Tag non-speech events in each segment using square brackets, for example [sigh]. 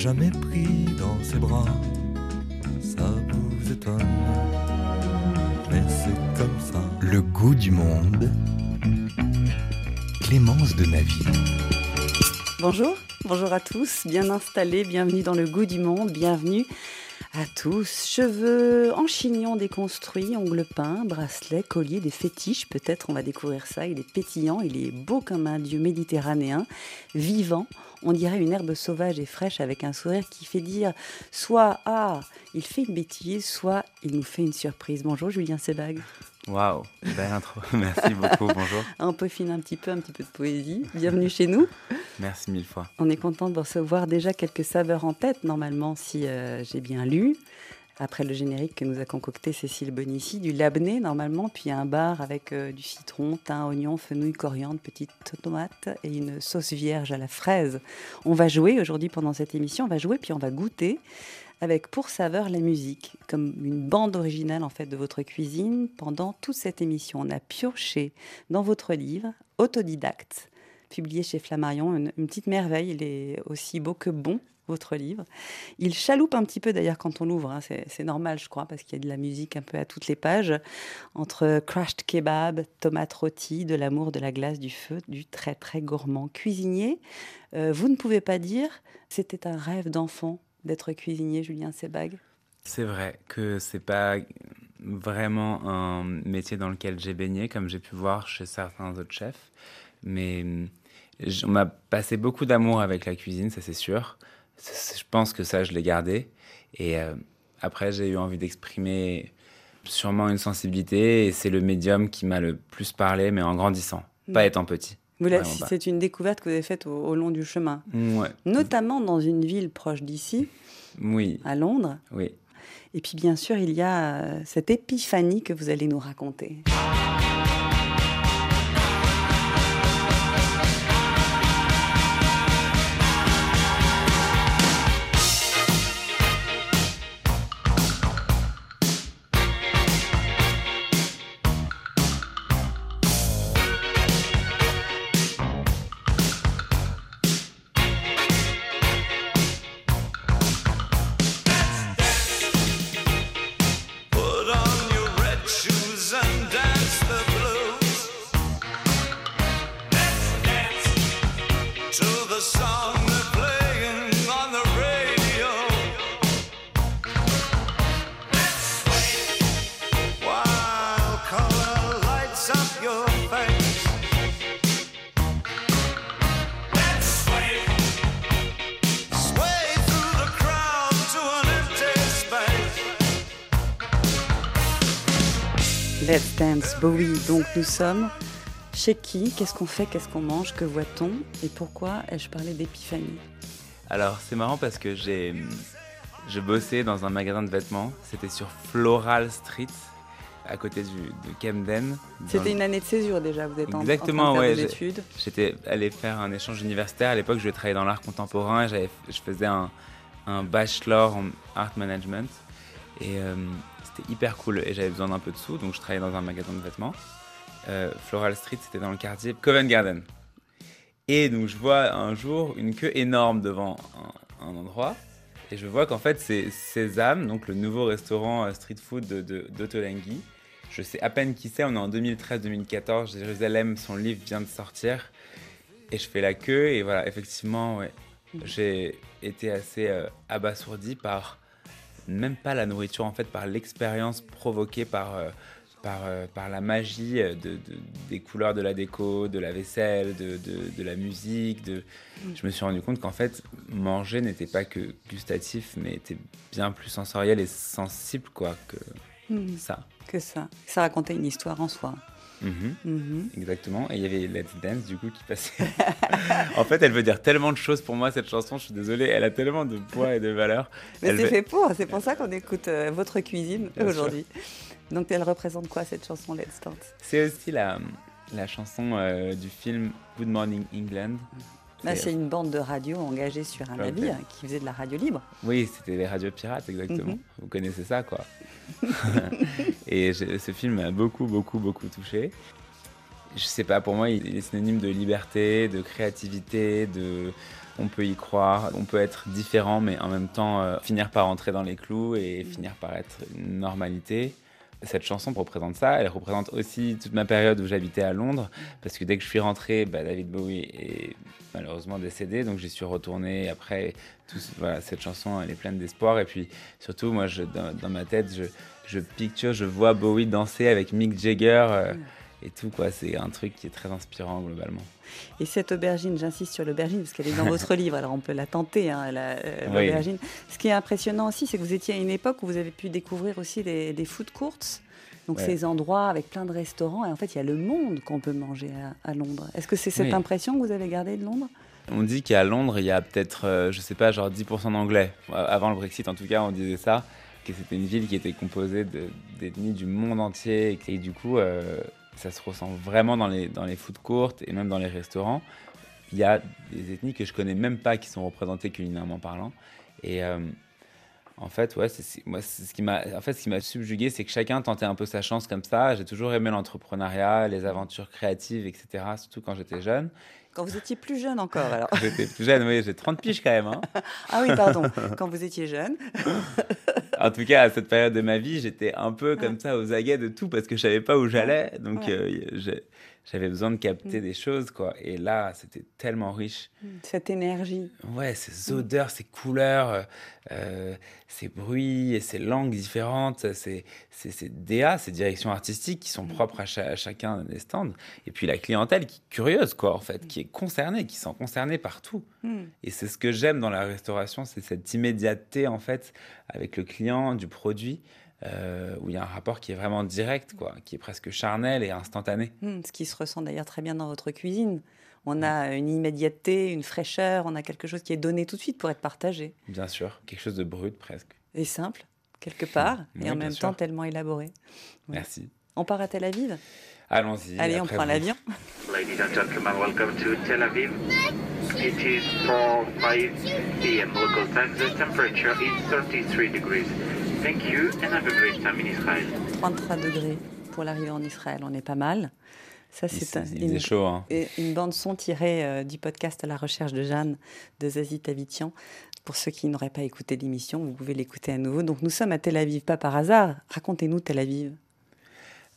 jamais pris dans ses bras. Ça vous étonne, mais c'est comme ça. Le goût du monde. Clémence de Navy. Bonjour, bonjour à tous, bien installés, bienvenue dans le goût du monde, bienvenue à tous. Cheveux en chignon déconstruits, ongles peints, bracelets, colliers, des fétiches, peut-être on va découvrir ça. Il est pétillant, il est beau comme un dieu méditerranéen, vivant. On dirait une herbe sauvage et fraîche avec un sourire qui fait dire soit Ah, il fait une bêtise, soit il nous fait une surprise. Bonjour Julien Sebag. Waouh, belle intro. [laughs] Merci beaucoup, bonjour. [laughs] On peaufine un petit peu, un petit peu de poésie. Bienvenue chez nous. Merci mille fois. On est content de recevoir déjà quelques saveurs en tête, normalement, si euh, j'ai bien lu. Après le générique que nous a concocté Cécile Bonici, du labné normalement, puis un bar avec euh, du citron, thym, oignon, fenouil, coriandre, petite tomate et une sauce vierge à la fraise. On va jouer aujourd'hui pendant cette émission, on va jouer puis on va goûter avec pour saveur la musique, comme une bande originale en fait de votre cuisine pendant toute cette émission. On a pioché dans votre livre, autodidacte, publié chez Flammarion, une, une petite merveille. Il est aussi beau que bon votre livre. Il chaloupe un petit peu d'ailleurs quand on l'ouvre, hein. c'est normal je crois, parce qu'il y a de la musique un peu à toutes les pages, entre crushed kebab, tomate rôtie, de l'amour, de la glace, du feu, du très très gourmand. Cuisinier, euh, vous ne pouvez pas dire, c'était un rêve d'enfant d'être cuisinier, Julien Sebag? C'est vrai que c'est pas vraiment un métier dans lequel j'ai baigné, comme j'ai pu voir chez certains autres chefs, mais on m'a passé beaucoup d'amour avec la cuisine, ça c'est sûr. Je pense que ça, je l'ai gardé. Et euh, après, j'ai eu envie d'exprimer sûrement une sensibilité, et c'est le médium qui m'a le plus parlé, mais en grandissant, Mm. pas étant petit. C'est une découverte que vous avez faite au, au long du chemin, Ouais. notamment dans une ville proche d'ici, Oui, à Londres. oui. Et puis bien sûr, il y a euh, cette épiphanie que vous allez nous raconter. Let's Dance Bowie. Donc nous sommes chez qui Qu'est-ce qu'on fait Qu'est-ce qu'on mange Que voit-on Et pourquoi ai-je parlé d'épiphanie? Alors, c'est marrant parce que j'ai je bossais dans un magasin de vêtements. C'était sur Floral Street, à côté du, de Camden. C'était le- une année de césure déjà, vous êtes en- Exactement, en train de ouais, faire des j'ai- études. J'étais allé faire un échange universitaire. À l'époque, je travaillais dans l'art contemporain. et Je faisais un, un bachelor en art management. Et euh, c'était hyper cool. Et j'avais besoin d'un peu de sous, donc je travaillais dans un magasin de vêtements. Euh, Floral Street, c'était dans le quartier Covent Garden. Et donc, je vois un jour une queue énorme devant un, endroit. Et je vois qu'en fait, c'est Sésame, donc le nouveau restaurant euh, street food d'Ottolenghi. Je sais à peine qui c'est, on est en 2013-2014, Jérusalem, son livre vient de sortir. Et je fais la queue, et voilà, effectivement, j'ai été assez euh, abasourdi par, même pas la nourriture, en fait, par l'expérience provoquée par, par, euh, par la magie euh, de, de- des couleurs de la déco, de la vaisselle, de, la musique. De... Je me suis rendu compte qu'en fait, manger n'était pas que gustatif, mais était bien plus sensoriel et sensible, quoi, que Mhm. ça. Que ça. Ça racontait une histoire en soi. Mhm. Mhm. Exactement. Et il y avait Let's Dance, du coup, qui passait. [laughs] en fait, elle veut dire tellement de choses pour moi, cette chanson. Je suis désolé, elle a tellement de poids et de valeur. Mais c'est veut- fait pour, c'est pour ça qu'on écoute euh, votre cuisine aujourd'hui. Donc elle représente quoi cette chanson Let's Dance? C'est aussi la, la chanson euh, du film Good Morning England. Là, C'est- c'est une bande de radio engagée sur un Ok. navire qui faisait de la radio libre. Oui, c'était les radios pirates, exactement. Mhm. Vous connaissez ça, quoi. [laughs] [laughs] et ce film m'a beaucoup, beaucoup, beaucoup touché. je sais pas, pour moi, il est synonyme de liberté, de créativité, de on peut y croire, on peut être différent, mais en même temps euh, finir par entrer dans les clous et finir par être une normalité. Cette chanson représente ça, elle représente aussi toute ma période où j'habitais à Londres, parce que dès que je suis rentré, bah, David Bowie est malheureusement décédé, donc j'y suis retourné. Après, tout, voilà, cette chanson, elle est pleine d'espoir. Et puis surtout, moi, je, dans, ma tête, je, je picture, je vois Bowie danser avec Mick Jagger. Euh, et tout. quoi. C'est un truc qui est très inspirant globalement. Et cette aubergine, j'insiste sur l'aubergine parce qu'elle est dans [laughs] votre livre, alors on peut la tenter, hein, euh, l'aubergine. Ce qui est impressionnant aussi, c'est que vous étiez à une époque où vous avez pu découvrir aussi les, food courts. Donc ces endroits avec plein de restaurants, et en fait il y a le monde qu'on peut manger à, Londres. Est-ce que c'est cette impression que vous avez gardée de Londres? On dit qu'à Londres il y a peut-être, euh, je sais pas, genre 10% d'anglais. Avant le Brexit en tout cas on disait ça, que c'était une ville qui était composée d'ethnies du monde entier, et du coup euh, ça se ressent vraiment dans les, dans les food courts et même dans les restaurants. Il y a des ethnies que je connais même pas qui sont représentées culinairement parlant. Et euh, en fait, ouais, c'est, moi, ce qui m'a, en fait, ce qui m'a subjugué, c'est que chacun tentait un peu sa chance comme ça. J'ai toujours aimé l'entrepreneuriat, les aventures créatives, etc. Surtout quand j'étais jeune. Quand vous étiez plus jeune encore, alors. [laughs] J'étais plus jeune, oui, j'ai 30 piges quand même. Hein. [laughs] ah oui, pardon. Quand vous étiez jeune. [laughs] [laughs] en tout cas, à cette période de ma vie, j'étais un peu comme ça aux aguets de tout parce que je savais pas où j'allais. Donc, euh, j'avais besoin de capter mm. des choses, quoi. Et là, c'était tellement riche. Mm. Cette énergie. Ouais, ces odeurs, ces couleurs, euh, ces bruits et ces langues différentes, ces, ces, DA, ces directions artistiques qui sont mm. propres à, chacun des stands. Et puis la clientèle qui est curieuse, quoi, en fait, qui est concernée, qui sont concernée partout. Et c'est ce que j'aime dans la restauration, c'est cette immédiateté, en fait, avec le client, du produit. Euh, où il y a un rapport qui est vraiment direct, quoi, qui est presque charnel et instantané. Hmm, ce qui se ressent d'ailleurs très bien dans votre cuisine. On a une immédiateté, une fraîcheur, on a quelque chose qui est donné tout de suite pour être partagé. Bien sûr, quelque chose de brut presque. Et simple, quelque part, [laughs] et en même temps tellement élaboré. Merci. On part à Tel Aviv? Allons-y. Allez, on prend l'avion. [laughs] Ladies and gentlemen, welcome to Tel Aviv. It is 4 5 p.m. local time. The temperature is 33 degrees. Thank you and have a great time in Israel. 33 degrés pour l'arrivée en Israël, on est pas mal. Ça, c'est un, une, chaud, hein. une bande son tirée euh, du podcast à la recherche de Jeanne de Zazie Tavitian. Pour ceux qui n'auraient pas écouté l'émission, vous pouvez l'écouter à nouveau. Donc nous sommes à Tel Aviv, pas par hasard. Racontez-nous Tel Aviv.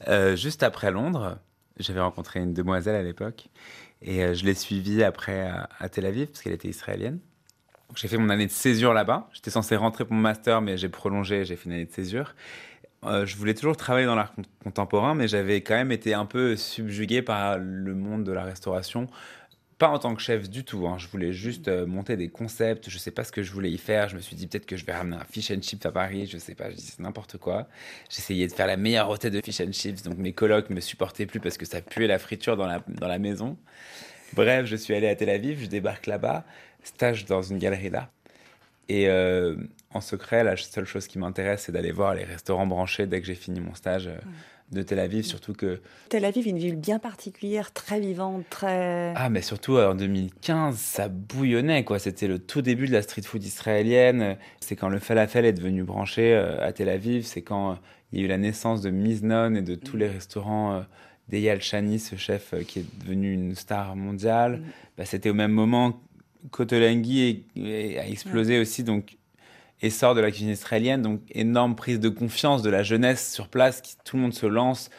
Euh, juste après Londres, j'avais rencontré une demoiselle à l'époque et euh, je l'ai suivie après à Tel Aviv parce qu'elle était israélienne. J'ai fait mon année de césure là-bas. J'étais censé rentrer pour mon master, mais j'ai prolongé, j'ai fait une année de césure. Euh, je voulais toujours travailler dans l'art contemporain, mais j'avais quand même été un peu subjugué par le monde de la restauration. Pas en tant que chef du tout. Hein. Je voulais juste euh, monter des concepts. Je sais pas ce que je voulais y faire. Je me suis dit peut-être que je vais ramener un fish and chips à Paris. Je sais pas. Je dis n'importe quoi. J'essayais de faire la meilleure recette de fish and chips. Donc mes colocs me supportaient plus parce que ça puait la friture dans la maison. Bref, je suis allé à Tel Aviv. Je débarque là-bas stage dans une galerie d'art. Et euh, en secret, la seule chose qui m'intéresse, c'est d'aller voir les restaurants branchés dès que j'ai fini mon stage euh, de Tel Aviv, surtout que... Tel Aviv, une ville bien particulière, très vivante, très... Ah, mais surtout en 2015, ça bouillonnait, quoi. C'était le tout début de la street food israélienne. C'est quand le falafel est devenu branché euh, à Tel Aviv. C'est quand il y a eu la naissance de Miznon et de tous les restaurants d'Eyal Shani, ce chef qui est devenu une star mondiale. Mm. Bah, c'était au même moment Kotolenghi a explosé aussi, donc essor de la cuisine israélienne, donc énorme prise de confiance de la jeunesse sur place, qui, tout le monde se lance,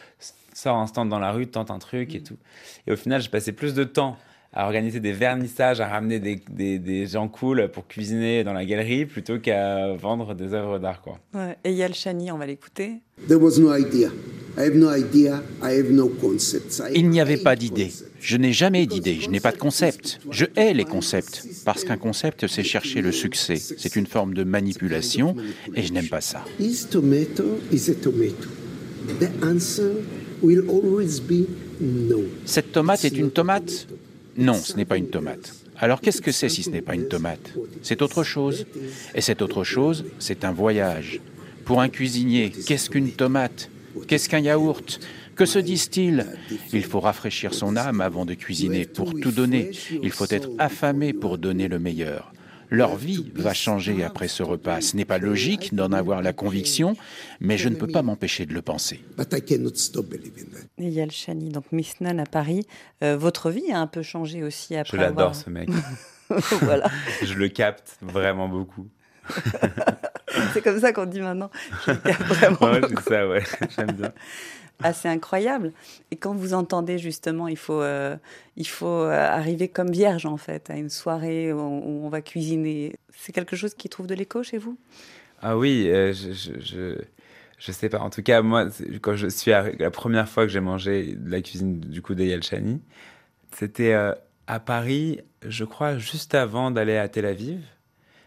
sort un stand dans la rue, tente un truc et mm. tout. Et au final, j'ai passé plus de temps à organiser des vernissages, à ramener des, des, des, gens cool pour cuisiner dans la galerie plutôt qu'à vendre des œuvres d'art. Quoi. Ouais. Et Yal Shani, on va l'écouter. Il n'y avait pas d'idée. Je n'ai jamais d'idée, je n'ai pas de concept. Je hais les concepts, parce qu'un concept, c'est chercher le succès. C'est une forme de manipulation, et je n'aime pas ça. Cette tomate est une tomate? Non, ce n'est pas une tomate. Alors qu'est-ce que c'est si ce n'est pas une tomate? C'est autre chose. Et cette autre chose, c'est un voyage. Pour un cuisinier, qu'est-ce qu'une tomate? Qu'est-ce qu'un yaourt? Que se disent-ils? Il faut rafraîchir son âme avant de cuisiner pour tout donner. Il faut être affamé pour donner le meilleur. Leur vie va changer après ce repas. Ce n'est pas logique d'en avoir la conviction, mais je ne peux pas m'empêcher de le penser. Yal Shani, donc Miss Nun à Paris. Euh, votre vie a un peu changé aussi après Je l'adore ce mec. [laughs] voilà. [laughs] je le capte vraiment beaucoup. [laughs] c'est comme ça qu'on dit maintenant. Je le capte vraiment ouais, beaucoup. c'est ça, ouais. J'aime bien. C'est incroyable. Et quand vous entendez justement, il faut, euh, il faut euh, arriver comme vierge en fait à une soirée où on, va cuisiner. C'est quelque chose qui trouve de l'écho chez vous? Ah oui, euh, je, je, je, sais pas. En tout cas, moi, quand je suis arri- la première fois que j'ai mangé de la cuisine du coup d'Eyal Chani, c'était à Paris, je crois, juste avant d'aller à Tel Aviv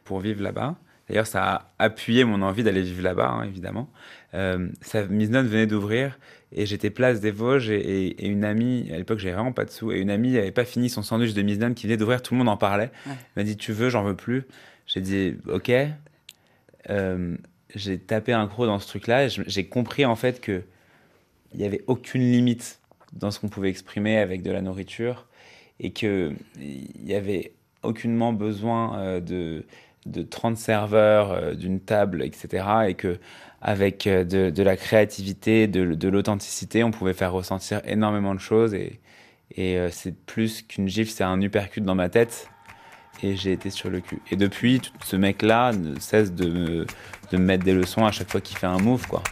pour vivre là-bas. D'ailleurs, ça a appuyé mon envie d'aller vivre là-bas, hein, évidemment. Euh, ça, Miznon venait d'ouvrir et j'étais place des Vosges et, et- et une amie, à l'époque j'avais vraiment pas de sous, et une amie n'avait pas fini son sandwich de Miznon qui venait d'ouvrir, tout le monde en parlait. Ouais. M'a dit Tu veux, j'en veux plus. J'ai dit Ok. Euh, j'ai tapé un croc dans ce truc-là et j'ai compris en fait que il n'y avait aucune limite dans ce qu'on pouvait exprimer avec de la nourriture et qu'il y avait aucunement besoin euh, de, de 30 serveurs, d'une table, etc. Et que avec euh, de, de la créativité, de, de l'authenticité, on pouvait faire ressentir énormément de choses. Et, et euh, c'est plus qu'une gifle, c'est un uppercut dans ma tête. Et j'ai été sur le cul. Et depuis, ce mec-là ne cesse de me, de me mettre des leçons à chaque fois qu'il fait un move, quoi.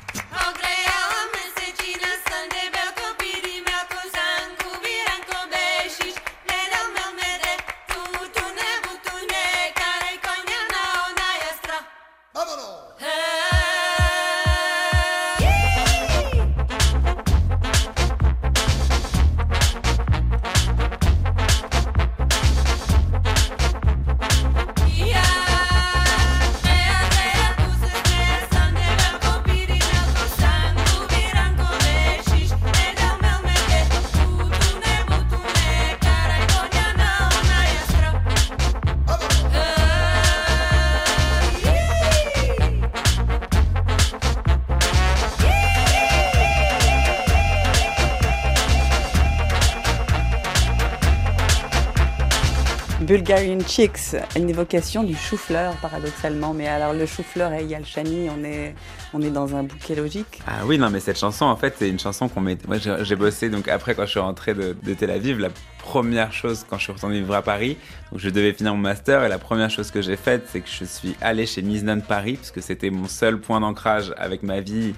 Bulgarian Chicks, une évocation du chou-fleur, paradoxalement. Mais alors, le chou-fleur et Yal Shani, on est, on est dans un bouquet logique. Ah oui, non, mais cette chanson, en fait, c'est une chanson qu'on met. Moi, j'ai bossé, donc après, quand je suis rentré de, de Tel Aviv, la première chose, quand je suis retourné vivre à Paris, donc je devais finir mon master, et la première chose que j'ai faite, c'est que je suis allé chez Miznon Paris, parce que c'était mon seul point d'ancrage avec ma vie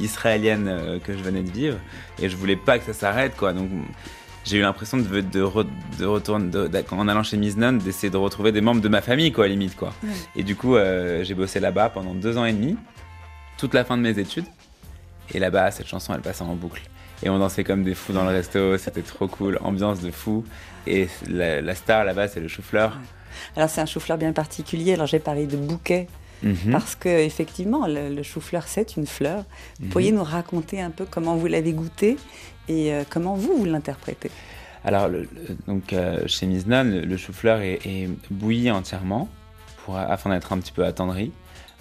israélienne euh, que je venais de vivre, et je voulais pas que ça s'arrête, quoi. Donc, j'ai eu l'impression de, de, re- de retourner, de- en allant chez Miznon, d'essayer de retrouver des membres de ma famille, quoi, limite, quoi. Et du coup, euh, j'ai bossé là-bas pendant deux ans et demi, toute la fin de mes études. Et là-bas, cette chanson, elle passait en boucle. Et on dansait comme des fous dans le resto, c'était trop cool, ambiance de fou. Et la, la star là-bas, c'est le chou-fleur. Alors, c'est un chou-fleur bien particulier. Alors, j'ai parlé de bouquet Mhm. parce que, effectivement, le, le chou-fleur, c'est une fleur. Vous Mhm. pourriez nous raconter un peu comment vous l'avez goûté et euh, comment vous, vous l'interprétez? Alors, le- donc, euh, chez Miznon, le, le chou-fleur est, est bouilli entièrement pour, afin d'être un petit peu attendri.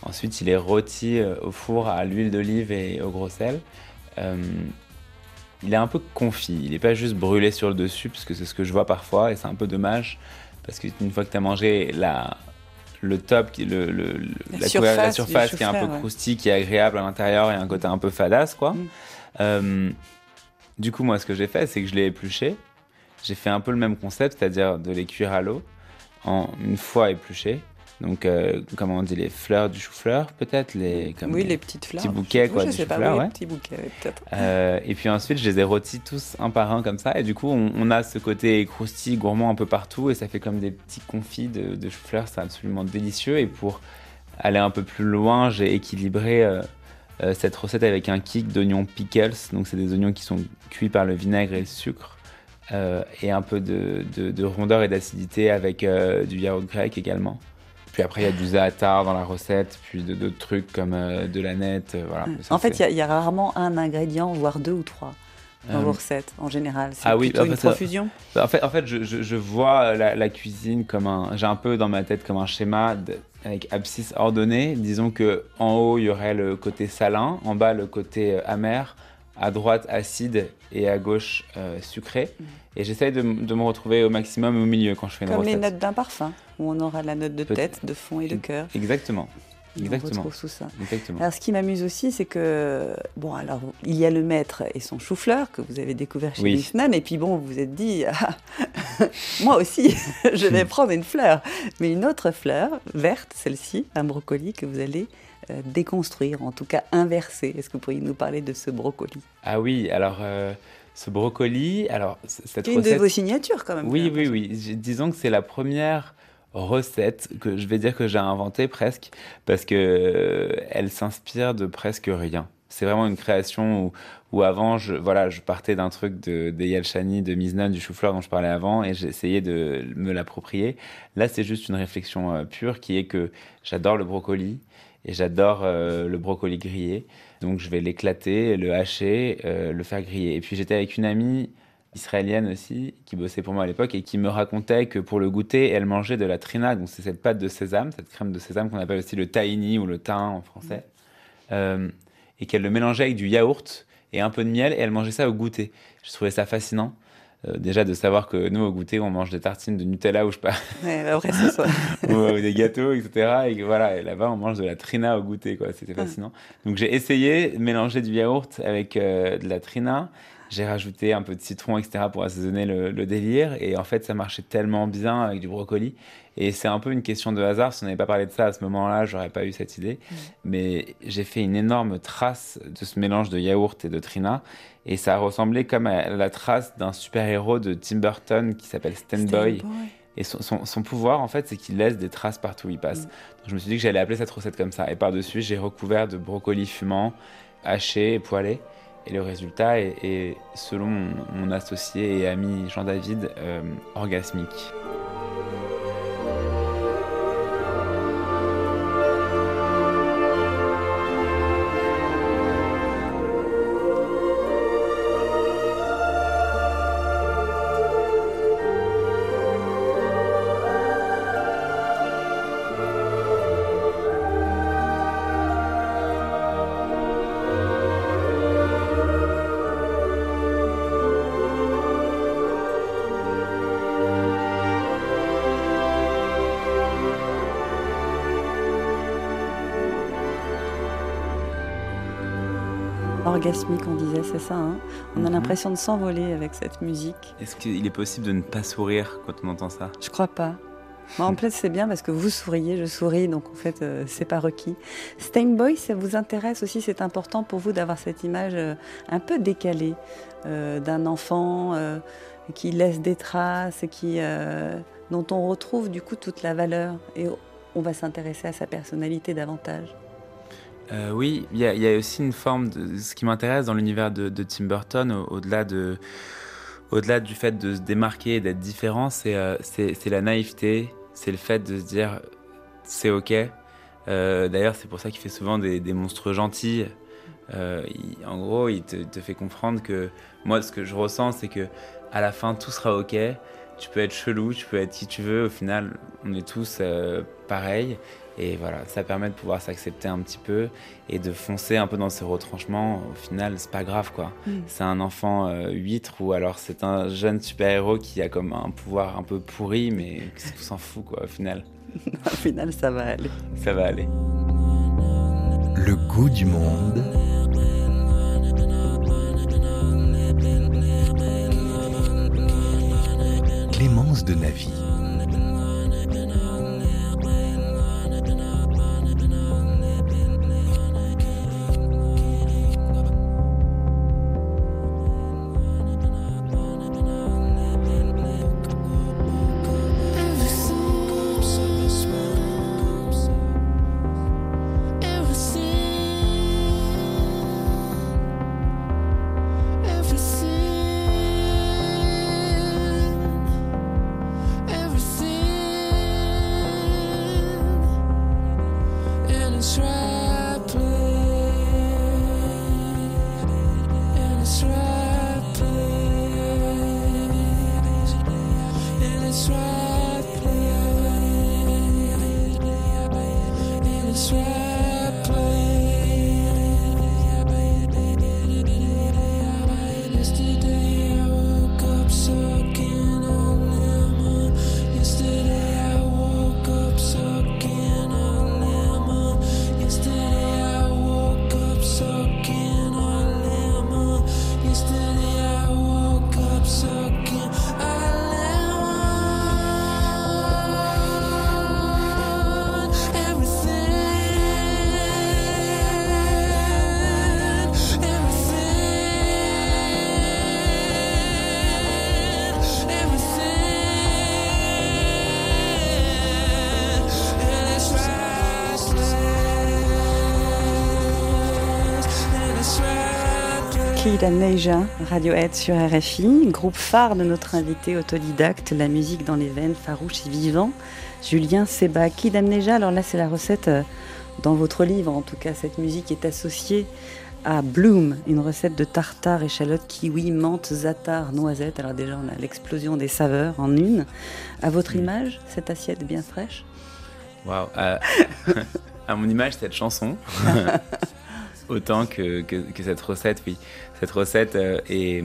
Ensuite, il est rôti euh, au four à l'huile d'olive et au gros sel. Euh, il est un peu confit, il n'est pas juste brûlé sur le dessus, parce que c'est ce que je vois parfois, et c'est un peu dommage, parce qu'une fois que tu as mangé la, le top, le, le- La la, surface la qui est un peu ouais. croustille, qui est agréable à l'intérieur, et un côté un peu fadasse, quoi. Mm. Euh, du coup, moi, ce que j'ai fait, c'est que je l'ai épluché. J'ai fait un peu le même concept, c'est-à-dire de les cuire à l'eau, en une fois épluchés. Donc, euh, comment on dit, les fleurs du chou-fleur, peut-être les, comme Oui, les- les petites fleurs. petits bouquets, quoi, Je sais pas, oui, ouais. les petits bouquets, peut-être. Euh, et puis ensuite, je les ai rôtis tous un par un comme ça. Et du coup, on, on a ce côté croustillant, gourmand un peu partout. Et ça fait comme des petits confits de, de chou-fleur. C'est absolument délicieux. Et pour aller un peu plus loin, j'ai équilibré euh, euh, cette recette avec un kick d'oignons pickles. Donc, c'est des oignons qui sont cuits par le vinaigre et le sucre. Euh, et un peu de, de- de rondeur et d'acidité avec euh, du yaourt grec également. Puis après, il y a du zaatar dans la recette, puis d'autres trucs comme de la nette. voilà. Ça, En fait, il y, a- il y a rarement un ingrédient, voire deux ou trois dans vos recettes en général. C'est ah oui, plutôt en une fait, profusion. Bah, En fait, en fait je, je- je vois la, la cuisine comme un. J'ai un peu dans ma tête comme un schéma de- avec abscisse ordonnée. Disons que en haut, il y aurait le côté salin, en bas, le côté euh, amer, à droite acide et à gauche euh, sucré. Et j'essaye de, de, me retrouver au maximum au milieu quand je fais une Comme recette. les notes d'un parfum, où on aura la note de tête, de fond et de cœur. Exactement. Exactement. On retrouve tout ça. Exactement. Alors, ce qui m'amuse aussi, c'est que, bon, alors, il y a le maître et son chou-fleur que vous avez découvert chez Oui. Et puis bon, vous vous êtes dit, [laughs] ah, moi aussi, [laughs] je vais [laughs] prendre une fleur, mais une autre fleur, verte, celle-ci, un brocoli que vous allez euh, déconstruire, en tout cas inverser. Est-ce que vous pourriez nous parler de ce brocoli? Ah oui, alors euh, ce brocoli, alors cette C'est une recette. de vos signatures quand même. Oui, oui, oui. Disons que c'est la première recette que je vais dire que j'ai inventée presque parce que euh, elle s'inspire de presque rien. C'est vraiment une création où, où avant, je, voilà, je partais d'un truc de d'Eyal Chani, de Miznan, du chou-fleur dont je parlais avant, et essayé de me l'approprier. Là, c'est juste une réflexion euh, pure qui est que j'adore le brocoli et j'adore euh, le brocoli grillé. Donc, je vais l'éclater, le hacher, le faire griller. Et puis, j'étais avec une amie israélienne aussi, qui bossait pour moi à l'époque et qui me racontait que pour le goûter, elle mangeait de la trina, donc c'est cette pâte de sésame, cette crème de sésame qu'on appelle aussi le tahini ou le thym en français, Euh, et qu'elle le mélangeait avec du yaourt et un peu de miel et elle mangeait ça au goûter. Je trouvais ça fascinant. euh, déjà de savoir que nous au goûter on mange des tartines de Nutella ou je sais pas Ouais, soir. [laughs] ou, ou des gâteaux etc et que voilà là-bas on mange de la trina au goûter quoi c'était fascinant donc j'ai essayé de mélanger du yaourt avec euh, de la trina j'ai rajouté un peu de citron etc pour assaisonner le, le délire et en fait ça marchait tellement bien avec du brocoli et c'est un peu une question de hasard si on n'avait pas parlé de ça à ce moment-là j'aurais pas eu cette idée mais j'ai fait une énorme trace de ce mélange de yaourt et de trina et ça ressemblait comme à la trace d'un super-héros de Tim Burton qui s'appelle Stanboy. Et son, son- son pouvoir, en fait, c'est qu'il laisse des traces partout où il passe. Mm. Donc, je me suis dit que j'allais appeler cette recette comme ça. Et par-dessus, j'ai recouvert de brocoli fumant, haché et poêlé. Et le résultat est, selon mon, mon associé et ami Jean-David, euh, orgasmique. Orgasmique, on disait, c'est ça. hein on a Mhm. l'impression de s'envoler avec cette musique. Est-ce qu'il est possible de ne pas sourire quand on entend ça? Je crois pas. Moi, en [laughs] fait, c'est bien parce que vous souriez, je souris, donc en fait, euh, c'est pas requis. Steinboy, ça vous intéresse aussi? C'est important pour vous d'avoir cette image euh, un peu décalée euh, d'un enfant euh, qui laisse des traces, qui, dont on retrouve du coup toute la valeur et on va s'intéresser à sa personnalité davantage? Euh, oui, il y, a- aussi une forme de ce qui m'intéresse dans l'univers de, Tim Burton, au- au-delà de, au-delà du fait de se démarquer et d'être différent, c'est, euh, la naïveté, c'est le fait de se dire c'est ok. Euh, d'ailleurs, c'est pour ça qu'il fait souvent des, monstres gentils. Euh, en gros, il te, te fait comprendre que moi, ce que je ressens, c'est que à la fin, tout sera ok. Tu peux être chelou, tu peux être qui tu veux. Au final, on est tous pareils. Et voilà, ça permet de pouvoir s'accepter un petit peu et de foncer un peu dans ses retranchements. Au final, c'est pas grave quoi. Mm. C'est un enfant euh, huître ou alors c'est un jeune super-héros qui a comme un pouvoir un peu pourri, mais on s'en fout quoi. Au final, [laughs] Au final, ça va aller. ça va aller. Le goût du monde. Clémence de Navy. Kid Amnesia, Radiohead sur RFI, groupe phare de notre invité autodidacte, la musique dans les veines, farouche et vivant, Julien Seba. Kid Amnesia, alors là c'est la recette euh, dans votre livre, en tout cas cette musique est associée à Bloom, une recette de tartare, échalote, kiwi, menthe, zatar, noisette. Alors déjà on a l'explosion des saveurs en une. À votre image, cette assiette bien fraîche? Waouh [laughs] À mon image, cette chanson. [laughs] autant que, que, cette recette, oui. Cette recette euh, est,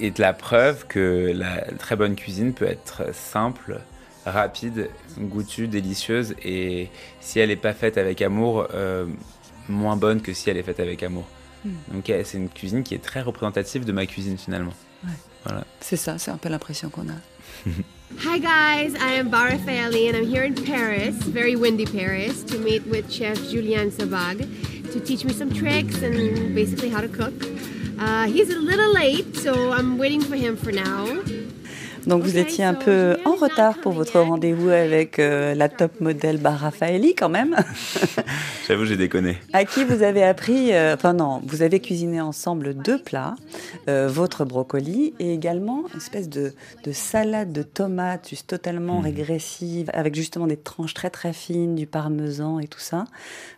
est, la preuve que la très bonne cuisine peut être simple, rapide, goûtue, délicieuse, et si elle n'est pas faite avec amour, euh, moins bonne que si elle est faite avec amour. Hmm. Donc c'est une cuisine qui est très représentative de ma cuisine finalement. Ouais. Voilà. C'est ça, c'est un peu l'impression qu'on a. [laughs] Hi guys, I am Bara Faili and I'm here in Paris, very windy Paris, to meet with Chef Julian Sabag. to teach me some tricks and basically how to cook. Uh, he's a little late, so I'm waiting for him for now. Donc vous étiez un peu en retard pour votre rendez-vous avec euh, la top modèle Bar Raffaelli quand même. [laughs] J'avoue, j'ai déconné. À qui vous avez appris, euh, enfin non, vous avez cuisiné ensemble deux plats, euh, votre brocoli et également une espèce de, salade de tomates juste totalement mmh. régressive avec justement des tranches très très fines, du parmesan et tout ça.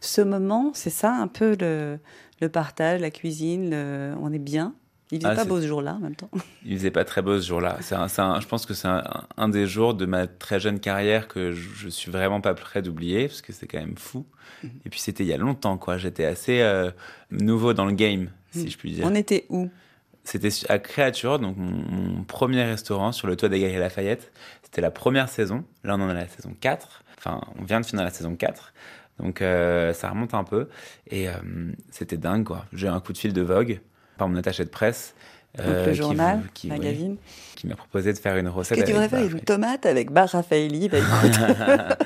Ce moment, c'est ça un peu le, le partage, la cuisine, on est bien? Il faisait ah, pas beau ce jour-là en même temps. [laughs] Il faisait pas très beau ce jour-là. C'est je pense que c'est un, des jours de ma très jeune carrière que je, je suis vraiment pas prêt d'oublier parce que c'est quand même fou. Mhm. Et puis c'était il y a longtemps quoi. J'étais assez euh, nouveau dans le game, si mhm. je puis dire. On était où? C'était à Créature, donc mon, premier restaurant sur le toit des Galeries Lafayette. C'était la première saison. Là on en est à la saison 4. Enfin, on vient de finir la saison 4. Donc euh, ça remonte un peu. Et euh, c'était dingue quoi. J'ai un coup de fil de Vogue par mon attaché de presse. Euh, le journal, qui, magazine. qui m'a proposé de faire une recette. Que tu voudrais faire une tomate avec Bar Raffaelli bah, [laughs] bah,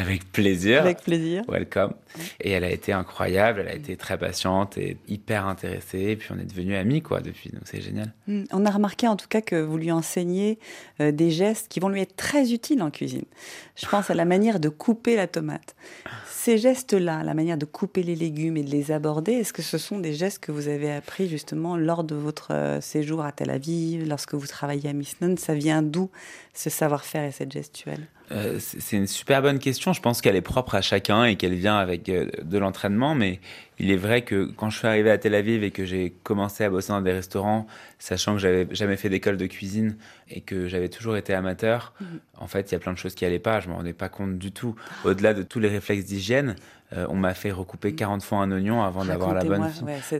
Avec plaisir. Avec plaisir. Welcome. Et elle a été incroyable, elle a été très patiente et hyper intéressée. Et puis on est devenus amis quoi depuis, donc c'est génial. Hmm. On a remarqué en tout cas que vous lui enseignez euh, des gestes qui vont lui être très utiles en cuisine. Je pense à la manière de couper la tomate ces gestes-là, la manière de couper les légumes et de les aborder, est-ce que ce sont des gestes que vous avez appris justement lors de votre euh, séjour à Tel Aviv, lorsque vous travaillez à Misnon Ça vient d'où ce savoir-faire et cette gestuelle? Euh, C'est une super bonne question. Je pense qu'elle est propre à chacun et qu'elle vient avec euh, de l'entraînement. Mais il est vrai que quand je suis arrivé à Tel Aviv et que j'ai commencé à bosser dans des restaurants, sachant que j'avais jamais fait d'école de cuisine et que j'avais toujours été amateur, mhm. en fait, il y a plein de choses qui allaient pas. Je me rendais pas compte du tout. Au-delà de tous les réflexes d'hygiène, euh, on m'a fait recouper 40 fois un oignon avant d'avoir la bonne.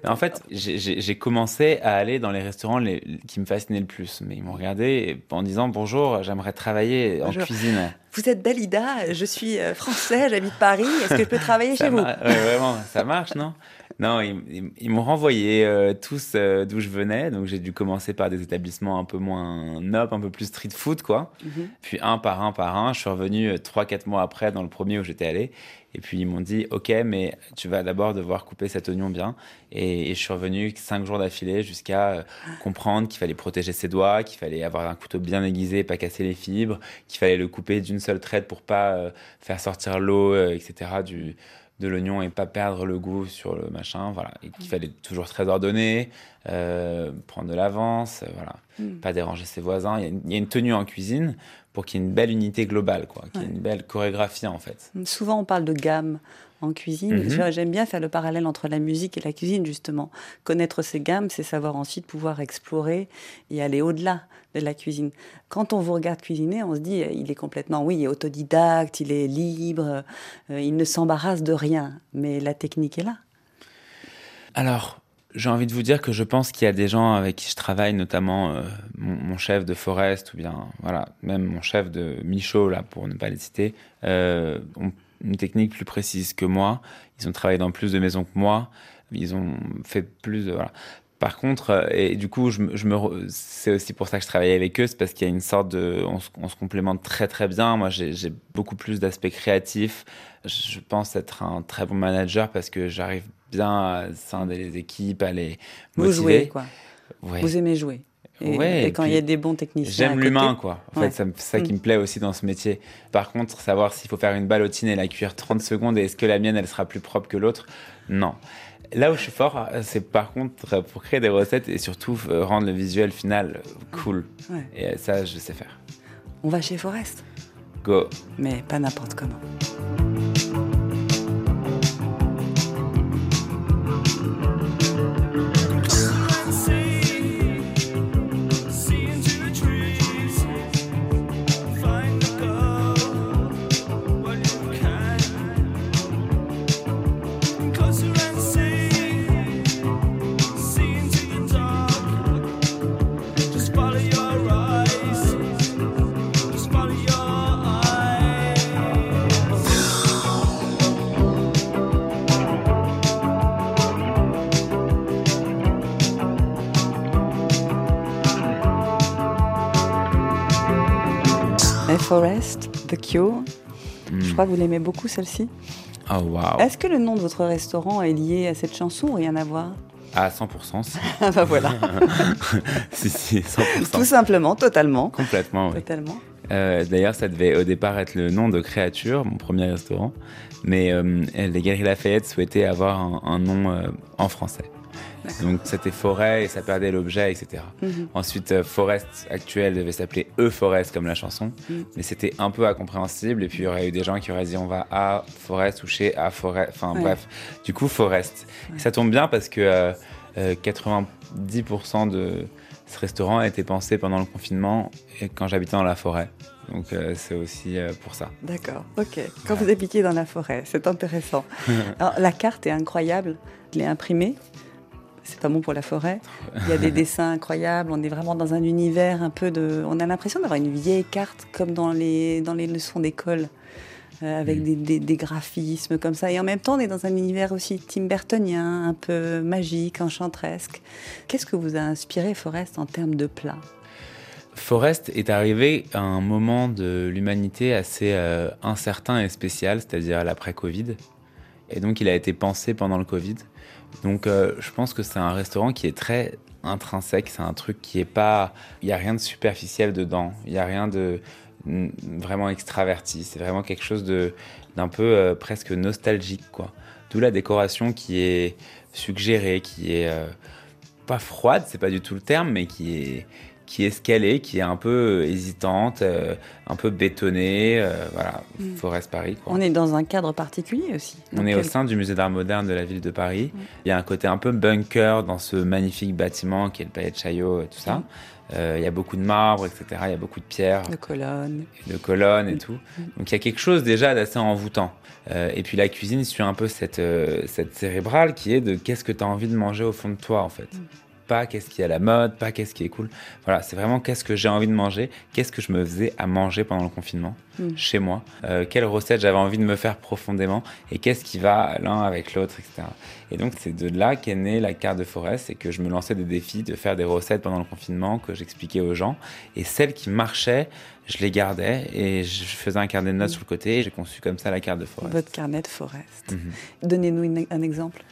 en fait, j'ai commencé à aller dans les restaurants qui me fascinaient le plus. Mais ils m'ont regardé en disant bonjour, j'aimerais travailler en cuisine. Vous êtes Dalida, je suis euh, français, j'habite Paris. Est-ce que je peux travailler chez vous? Vraiment, ça marche, non? Non, ils, m'ont renvoyé euh, tous euh, d'où je venais. Donc j'ai dû commencer par des établissements un peu moins nobles, un peu plus street food, quoi. Mhm. Puis un par un par un, je suis revenu euh, trois, quatre mois après dans le premier où j'étais allé. Et puis ils m'ont dit, ok, mais tu vas d'abord devoir couper cet oignon bien. Et, je suis revenu cinq jours d'affilée jusqu'à comprendre qu'il fallait protéger ses doigts, qu'il fallait avoir un couteau bien aiguisé, pas casser les fibres, qu'il fallait le couper d'une seule traite pour pas faire sortir l'eau, etc. du de l'oignon et pas perdre le goût sur le machin. Voilà, et qu'il fallait toujours très ordonné, euh, prendre de l'avance, euh, voilà, mm. pas déranger ses voisins. Il y, a une, tenue en cuisine pour qu'il y ait une belle unité globale, quoi, qu'il y ait une belle chorégraphie en fait. Souvent on parle de gamme en cuisine. Mhm. J'aime bien faire le parallèle entre la musique et la cuisine, justement. Connaître ces gammes, c'est savoir ensuite pouvoir explorer et aller au-delà de la cuisine. Quand on vous regarde cuisiner, on se dit, il est complètement, oui, autodidacte, il est libre, euh, il ne s'embarrasse de rien. Mais la technique est là. Alors, j'ai envie de vous dire que je pense qu'il y a des gens avec qui je travaille, notamment euh, mon, chef de Forest, ou bien, voilà, même mon chef de Michaud, là, pour ne pas les citer. Euh, une technique plus précise que moi. Ils ont travaillé dans plus de maisons que moi. Ils ont fait plus de voilà. Par contre, euh, et du coup, je, je me, c'est aussi pour ça que je travaille avec eux, c'est parce qu'il y a une sorte de, on se, on se complémente très très bien. Moi, j'ai, beaucoup plus d'aspects créatifs. Je pense être un très bon manager parce que j'arrive bien à scinder les équipes, à les motiver. Vous jouez quoi Vous aimez jouer et, quand il y a des bons techniciens. J'aime l'humain, quoi. En fait, c'est ça qui me mm. plaît aussi dans ce métier. Par contre, savoir s'il faut faire une ballotine et la cuire 30 secondes et est-ce que la mienne, elle sera plus propre que l'autre, non. Là où je suis fort, c'est par contre pour créer des recettes et surtout euh, rendre le visuel final cool. Ouais. Et euh, ça, je sais faire. On va chez Forest, Go. mais pas n'importe comment. Forest, The Cure. Je crois que vous l'aimez beaucoup celle-ci. Oh waouh. Est-ce que le nom de votre restaurant est lié à cette chanson ou rien à voir À 100%, si. [laughs] Ah bah voilà, [laughs] si, si, 100%. tout simplement, totalement. Complètement, oui. Totalement. Euh, D'ailleurs, ça devait au départ être le nom de Créature, mon premier restaurant. Mais euh, les Galeries Lafayette souhaitaient avoir un, un nom euh, en français. Donc c'était Forêt et ça perdait l'objet, etc. Mhm. Ensuite, euh, Forest actuel devait s'appeler E Forest comme la chanson. Mhm. Mais c'était un peu incompréhensible. Et puis il y aurait eu des gens qui auraient dit on va à Forest ou chez à Forêt. Enfin Ouais. bref, du coup Forest. Et ça tombe bien parce que euh, euh, 90% de ce restaurant a été pensé pendant le confinement et quand j'habitais dans la forêt. Donc euh, c'est aussi euh, pour ça. D'accord, ok. Quand vous habitiez dans la forêt, c'est intéressant. [laughs] Alors, la carte est incroyable. Je l'ai imprimée. C'est pas bon pour la forêt. Il y a des [laughs] dessins incroyables. On est vraiment dans un univers un peu de. On a l'impression d'avoir une vieille carte comme dans les, dans les leçons d'école. euh, avec Mm. des, des- des graphismes comme ça. Et en même temps, on est dans un univers aussi Tim Burtonien, un peu magique, enchantresque. Qu'est-ce que vous a inspiré Forest en termes de plats? Forest est arrivé à un moment de l'humanité assez euh, incertain et spécial, c'est-à-dire l'après-Covid. Et donc il a été pensé pendant le Covid. Donc euh, je pense que c'est un restaurant qui est très intrinsèque, c'est un truc qui est pas... Il n'y a rien de superficiel dedans, il n'y a rien de vraiment extraverti, c'est vraiment quelque chose d'un peu euh, presque nostalgique, quoi. D'où la décoration qui est suggérée, qui est euh, pas froide, c'est pas du tout le terme, mais qui est qui est scalée, qui est un peu hésitante, euh, un peu bétonnée, euh, voilà, Mm. Forest Paris. Quoi. On est dans un cadre particulier aussi. On est au quel- sein du musée d'art moderne de la ville de Paris. Il y a un côté un peu bunker dans ce magnifique bâtiment qui est le palais de Chaillot et tout ça. Euh, il y a beaucoup de marbre, etc. Il y a beaucoup de pierres, de colonnes. de colonnes et tout. Donc il y a quelque chose déjà d'assez envoûtant. Euh, et puis la cuisine suit un peu cette, euh, cette cérébrale qui est de qu'est-ce que tu as envie de manger au fond de toi en fait. Pas qu'est-ce qui est à la mode, pas qu'est-ce qui est cool. Voilà, c'est vraiment qu'est-ce que j'ai envie de manger, qu'est-ce que je me faisais à manger pendant le confinement Mm. chez moi, euh, quelle recette j'avais envie de me faire profondément et qu'est-ce qui va l'un avec l'autre, etc. Et donc c'est de là qu'est née la carte de Forest et que je me lançais des défis de faire des recettes pendant le confinement que j'expliquais aux gens. Et celles qui marchaient, je les gardais et je faisais un carnet de notes sur le côté et j'ai conçu comme ça la carte de Forest. Votre carnet de Forest. Mhm. Donnez-nous un exemple.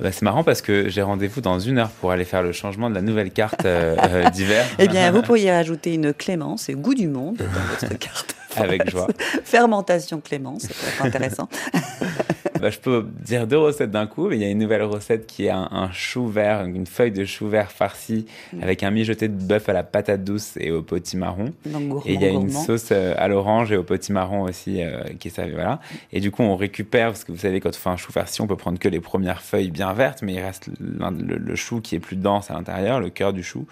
Bah, c'est marrant parce que j'ai rendez-vous dans une heure pour aller faire le changement de la nouvelle carte euh, euh, d'hiver. [laughs] Eh bien, vous pourriez ajouter une clémence et goût du monde dans votre carte. Avec joie. [laughs] Fermentation peut être intéressant. [laughs] Bah, je peux dire deux recettes d'un coup. mais Il y a une nouvelle recette qui est un, un chou vert, une feuille de chou vert farci avec un mijoté de bœuf à la patate douce et au potimarron. Donc, gourmand, Et il y a une sauce euh, à l'orange et au potimarron aussi euh, qui est servie, voilà. Et du coup, on récupère parce que vous savez quand on fait un chou farci, on peut prendre que les premières feuilles bien vertes, mais il reste le, le chou qui est plus dense à l'intérieur, le cœur du chou,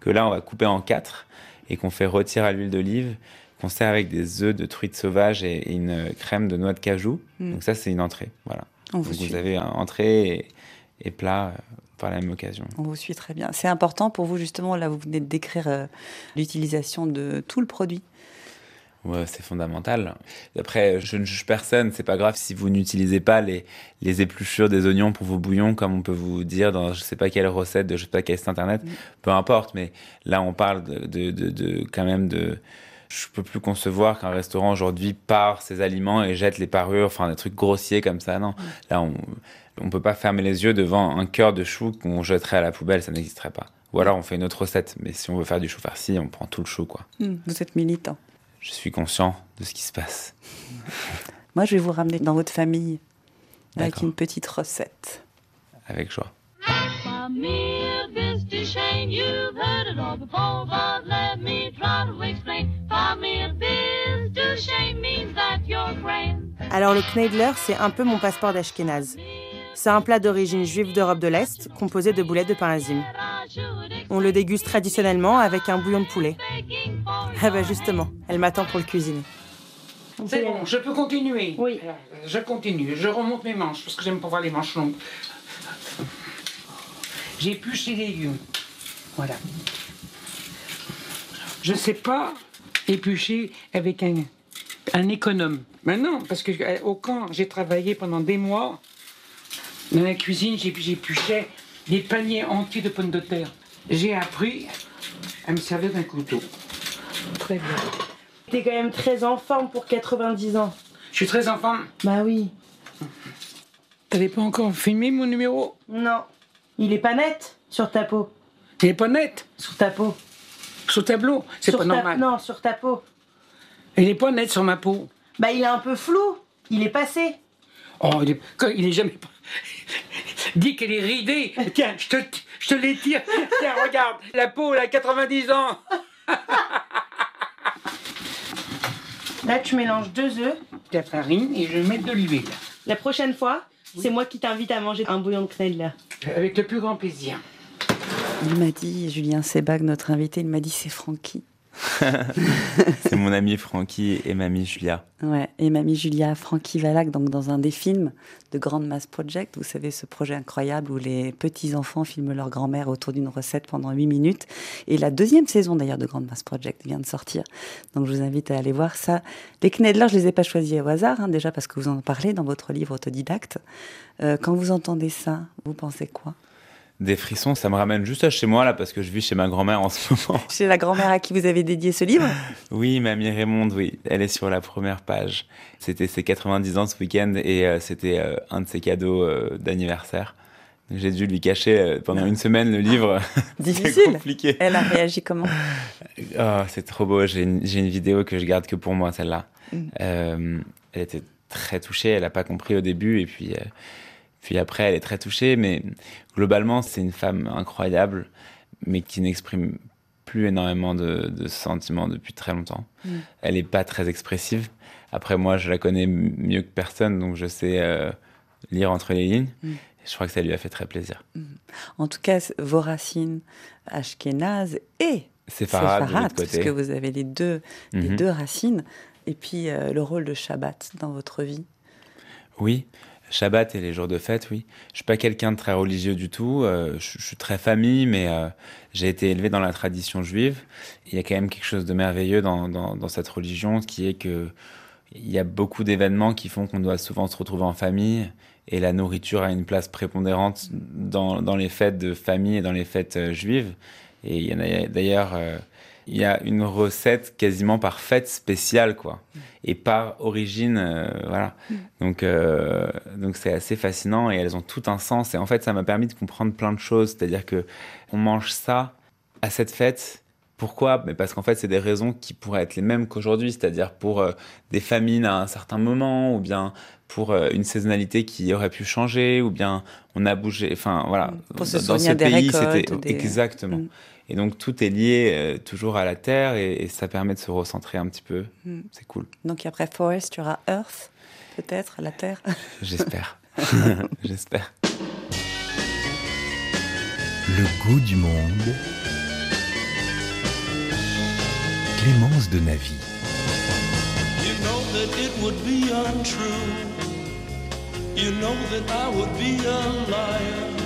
que là on va couper en quatre et qu'on fait rôtir à l'huile d'olive, qu'on sert avec des œufs de truite sauvage et, une crème de noix de cajou. Mm. Donc ça, c'est une entrée, voilà. On Donc vous, suit. vous avez entrée et, et plat euh, par la même occasion. On vous suit très bien. C'est important pour vous, justement, là, vous venez de décrire euh, l'utilisation de tout le produit. Ouais, c'est fondamental. Après, je ne juge personne, c'est pas grave si vous n'utilisez pas les, les épluchures des oignons pour vos bouillons, comme on peut vous dire dans je sais pas quelle recette de je sais pas quel site internet, peu importe, mais là on parle de, de, de, de- quand même de. Je peux plus concevoir qu'un restaurant aujourd'hui part ses aliments et jette les parures, enfin des trucs grossiers comme ça, non. Là, on, on peut pas fermer les yeux devant un cœur de chou qu'on jetterait à la poubelle, ça n'existerait pas. Ou alors on fait une autre recette, mais si on veut faire du chou farci, on prend tout le chou, quoi. Hmm, Vous êtes militant. Je suis conscient de ce qui se passe. [laughs] Moi, je vais vous ramener dans votre famille avec une petite recette. avec joie. Famille bis Duchesne, you've heard it all before, but let me try to explain. Famille bis Duchesne means that you're grand. Alors le Kneidler, c'est un peu mon passeport d'Ashkenaz. C'est un plat d'origine juive d'Europe de l'Est, composé de boulettes de pain azim. On le déguste traditionnellement avec un bouillon de poulet. Ah bah justement, elle m'attend pour le cuisiner. C'est bon, je peux continuer Oui. Alors, je continue, je remonte mes manches parce que j'aime pas voir les manches longues. J'épluche les légumes. Voilà. Je sais pas éplucher avec un, un économe. Maintenant, parce que euh, au camp, j'ai travaillé pendant des mois. Dans la cuisine, j'ai- j'épluchais des paniers entiers de pommes de terre. J'ai appris à me servir d'un couteau. Très bien. T'es quand même très en forme pour 90 ans. Je suis très en forme. Bah oui. T'avais pas encore filmé mon numéro? Non. Il est pas net sur ta peau. Il est pas net Sur ta peau. sur le tableau. C'est Sur pas ta- normal. Non, sur ta peau. Il est pas net sur ma peau. Bah il est un peu flou. Il est passé. Oh, il est, il est jamais pas. [laughs] Dis qu'elle est ridée. Tiens, je te, je te l'étire. Tiens, regarde. La peau, elle a 90 ans. Là, tu mélanges deux œufs. De la farine et je vais mettre de l'huile. La prochaine fois, c'est moi qui t'invite à manger un bouillon de Kneidler. Avec le plus grand plaisir. Il m'a dit, Julien Sebag, notre invité, il m'a dit c'est Francky. [laughs] C'est mon ami Francky et mamie Julia. Ouais, et mamie Julia Francky Valac, donc dans un des films de Grand Mass Project, vous savez, ce projet incroyable où les petits-enfants filment leur grand-mère autour d'une recette pendant 8 minutes. Et la deuxième saison d'ailleurs de Grand Mass Project vient de sortir. Donc je vous invite à aller voir ça. Les Knedler, je les ai pas choisis au hasard, hein, déjà parce que vous en parlez dans votre livre autodidacte. Euh, quand vous entendez ça, vous pensez quoi? Des frissons, ça me ramène juste à chez moi là parce que je vis chez ma grand-mère en ce [laughs] moment. Chez la grand-mère à qui vous avez dédié ce livre [laughs] Oui, mamie Raymonde, oui, elle est sur la première page. C'était ses 90 ans ce week-end et euh, c'était euh, un de ses cadeaux euh, d'anniversaire. J'ai dû lui cacher pendant une semaine le livre. [laughs] Difficile. compliqué. Elle a réagi comment Oh, c'est trop beau. J'ai une, vidéo que je garde que pour moi, celle-là. Mm. Elle était très touchée. Elle n'a pas compris au début. Et puis, puis après, elle est très touchée. Mais globalement, c'est une femme incroyable, mais qui n'exprime plus énormément de, de sentiments depuis très longtemps. Mm. Elle n'est pas très expressive. Après, moi, je la connais mieux que personne, donc je sais euh, lire entre les lignes. Mm. Je crois que ça lui a fait très plaisir. En tout cas, vos racines ashkénazes et séfarades, l'autre côté. puisque vous avez les deux, les Mhm. deux racines, et puis euh, le rôle de Shabbat dans votre vie. Oui, Shabbat et les jours de fête, oui. Je suis pas quelqu'un de très religieux du tout. euh, je, suis très famille, mais euh, j'ai été élevé dans la tradition juive. Il y a quand même quelque chose de merveilleux dans, dans, cette religion, qui est que il y a beaucoup d'événements qui font qu'on doit souvent se retrouver en famille. Et la nourriture a une place prépondérante dans, dans les fêtes de famille et dans les fêtes euh, juives. Et il y en a d'ailleurs, il y a une recette quasiment par fête spéciale, quoi. Et par origine, euh, voilà. Donc, euh, donc c'est assez fascinant et elles ont tout un sens. Et en fait, ça m'a permis de comprendre plein de choses. C'est-à-dire que on mange ça à cette fête. Pourquoi? Mais parce qu'en fait, c'est des raisons qui pourraient être les mêmes qu'aujourd'hui, c'est-à-dire pour euh, des famines à un certain moment, ou bien pour euh, une saisonnalité qui aurait pu changer, ou bien on a bougé. Enfin, voilà. Pour se Dans- Dans ce des pays, c'était des- exactement. Mm. Et donc tout est lié euh, toujours à la terre et, et ça permet de se recentrer un petit peu. Mm. C'est cool. Donc après Forest, tu auras Earth, peut-être, la Terre. [laughs] J'espère. [laughs] J'espère. Le goût du monde. Clémence de Navy. You know that it would be untrue. You know that I would be a liar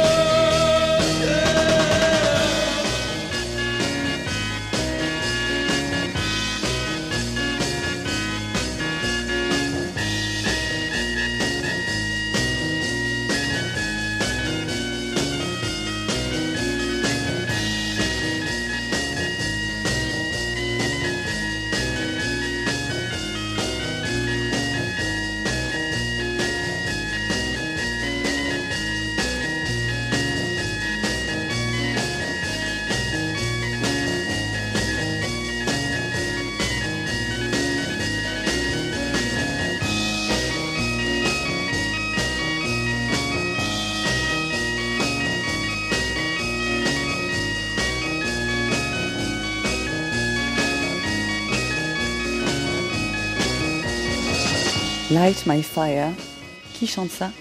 Light My Fire. Qui chante ça?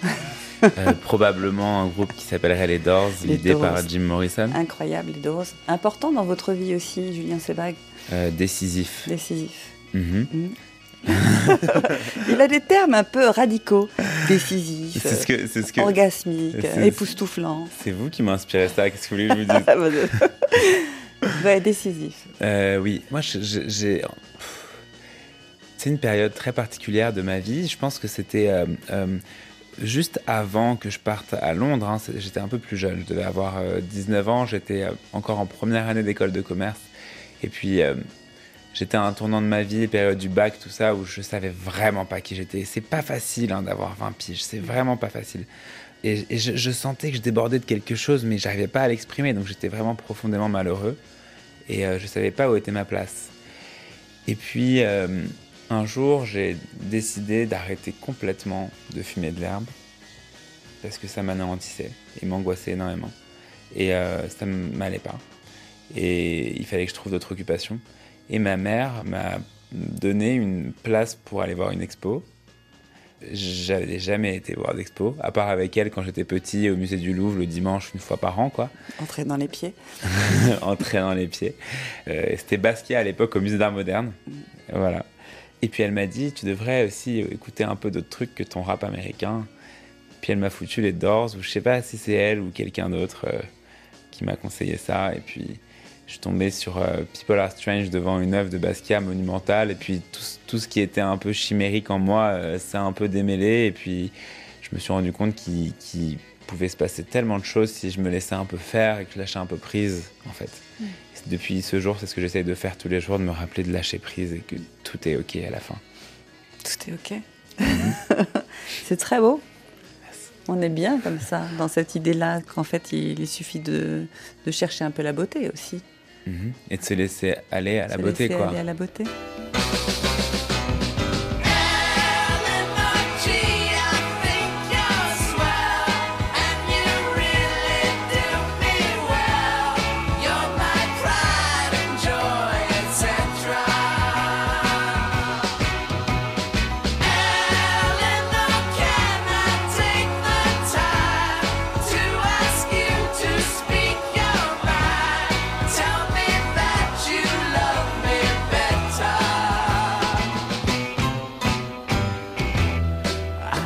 Euh, probablement un groupe qui s'appellerait les Doors, l'idée par Jim Morrison. Incroyable, les Doors. Important dans votre vie aussi, Julien Sebag, Euh, décisif. décisif. Mhm. [laughs] Il a des termes un peu radicaux. Décisif, C'est ce que- ce que- orgasmique, c'est- époustouflant. C'est vous qui m'inspirez ça, qu'est-ce que vous voulez que je vous dise? [laughs] Ouais, décisif. Euh, oui, moi j'ai. C'est une période très particulière de ma vie. Je pense que c'était euh, euh, juste avant que je parte à Londres. hein. J'étais un peu plus jeune, je devais avoir euh, 19 ans. J'étais euh, encore en première année d'école de commerce. Et puis j'étais à un tournant de ma vie, période du bac, tout ça, où je savais vraiment pas qui j'étais. C'est pas facile hein, d'avoir 20 piges, c'est vraiment pas facile. Et, je, sentais que je débordais de quelque chose, mais j'arrivais pas à l'exprimer, donc j'étais vraiment profondément malheureux. Et je savais pas où était ma place. Et puis, un jour, j'ai décidé d'arrêter complètement de fumer de l'herbe, parce que ça m'anéantissait et m'angoissait énormément. Et euh, ça ne m'allait pas. Et il fallait que je trouve d'autres occupations. Et ma mère m'a donné une place pour aller voir une expo. J'avais jamais été voir d'expo, à part avec elle quand j'étais petit au musée du Louvre le dimanche une fois par an, quoi. Entrer dans les pieds. [laughs] Entrer dans les pieds. Euh, C'était Basquiat à l'époque au musée d'art moderne. Voilà. Et puis elle m'a dit, tu devrais aussi écouter un peu d'autres trucs que ton rap américain. Puis elle m'a foutu les Doors, ou je sais pas si c'est elle ou quelqu'un d'autre euh, qui m'a conseillé ça. Et puis je suis tombé sur euh, People Are Strange devant une œuvre de Basquiat monumentale. Et puis tout, ce- qui était un peu chimérique en moi euh, s'est un peu démêlé. Et puis je me suis rendu compte qu'il qu'il pouvait se passer tellement de choses si je me laissais un peu faire et que je lâchais un peu prise, en fait. Mm. Depuis ce jour, c'est ce que j'essaye de faire tous les jours, de me rappeler de lâcher prise et que tout est OK à la fin. Tout est OK. [laughs] c'est très beau. On est bien comme ça, dans cette idée-là, qu'en fait, il, il suffit de, de chercher un peu la beauté aussi. Mhm. Et de se laisser aller à la beauté, quoi. aller à la beauté.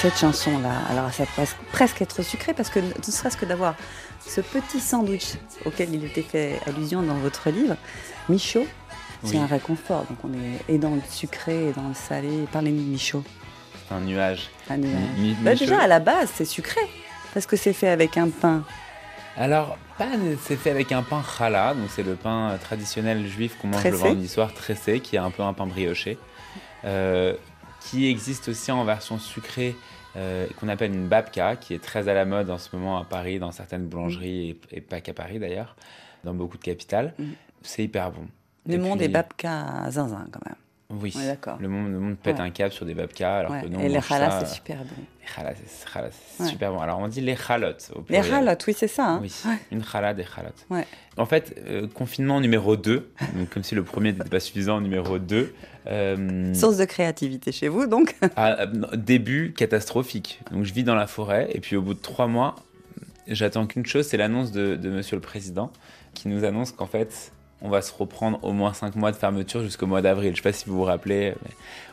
Cette chanson-là, alors ça peut presque être sucré parce que ne serait-ce que d'avoir ce petit sandwich auquel il était fait allusion dans votre livre, Michaud, c'est Oui. un réconfort. Donc on est et dans le sucré et dans le salé. Parlez-nous de Michaud. Un nuage. Un nuage. Mi- Bah, déjà à la base, c'est sucré parce que c'est fait avec un pain. Alors, c'est fait avec un pain challah, donc c'est le pain euh, traditionnel juif qu'on mange le vendredi soir, tressé, qui est un peu un pain brioché. Euh, qui existe aussi en version sucrée, euh, qu'on appelle une babka, qui est très à la mode en ce moment à Paris, dans certaines boulangeries, et, et pas qu'à Paris d'ailleurs, dans beaucoup de capitales. Mm. C'est hyper bon. Le Et monde puis- est babka zinzin quand même. Oui, le monde, le monde pète Ouais. un câble sur des babkas, alors Ouais. que nous, Et les halas, c'est euh, super bon. Les halas, c'est Ouais. super bon. Alors on dit les halotes. au Les halotes, oui, c'est ça. hein. Oui, une chala, des halotes. En fait, euh, confinement numéro 2, donc comme si le premier n'était pas suffisant, numéro 2. euh, Source de créativité chez vous, donc. [laughs] à- à- début catastrophique. Donc je vis dans la forêt et puis au bout de trois mois, j'attends qu'une chose, c'est l'annonce de, de Monsieur le Président qui nous annonce qu'en fait on va se reprendre au moins cinq mois de fermeture jusqu'au mois d'avril. Je sais pas si vous vous rappelez,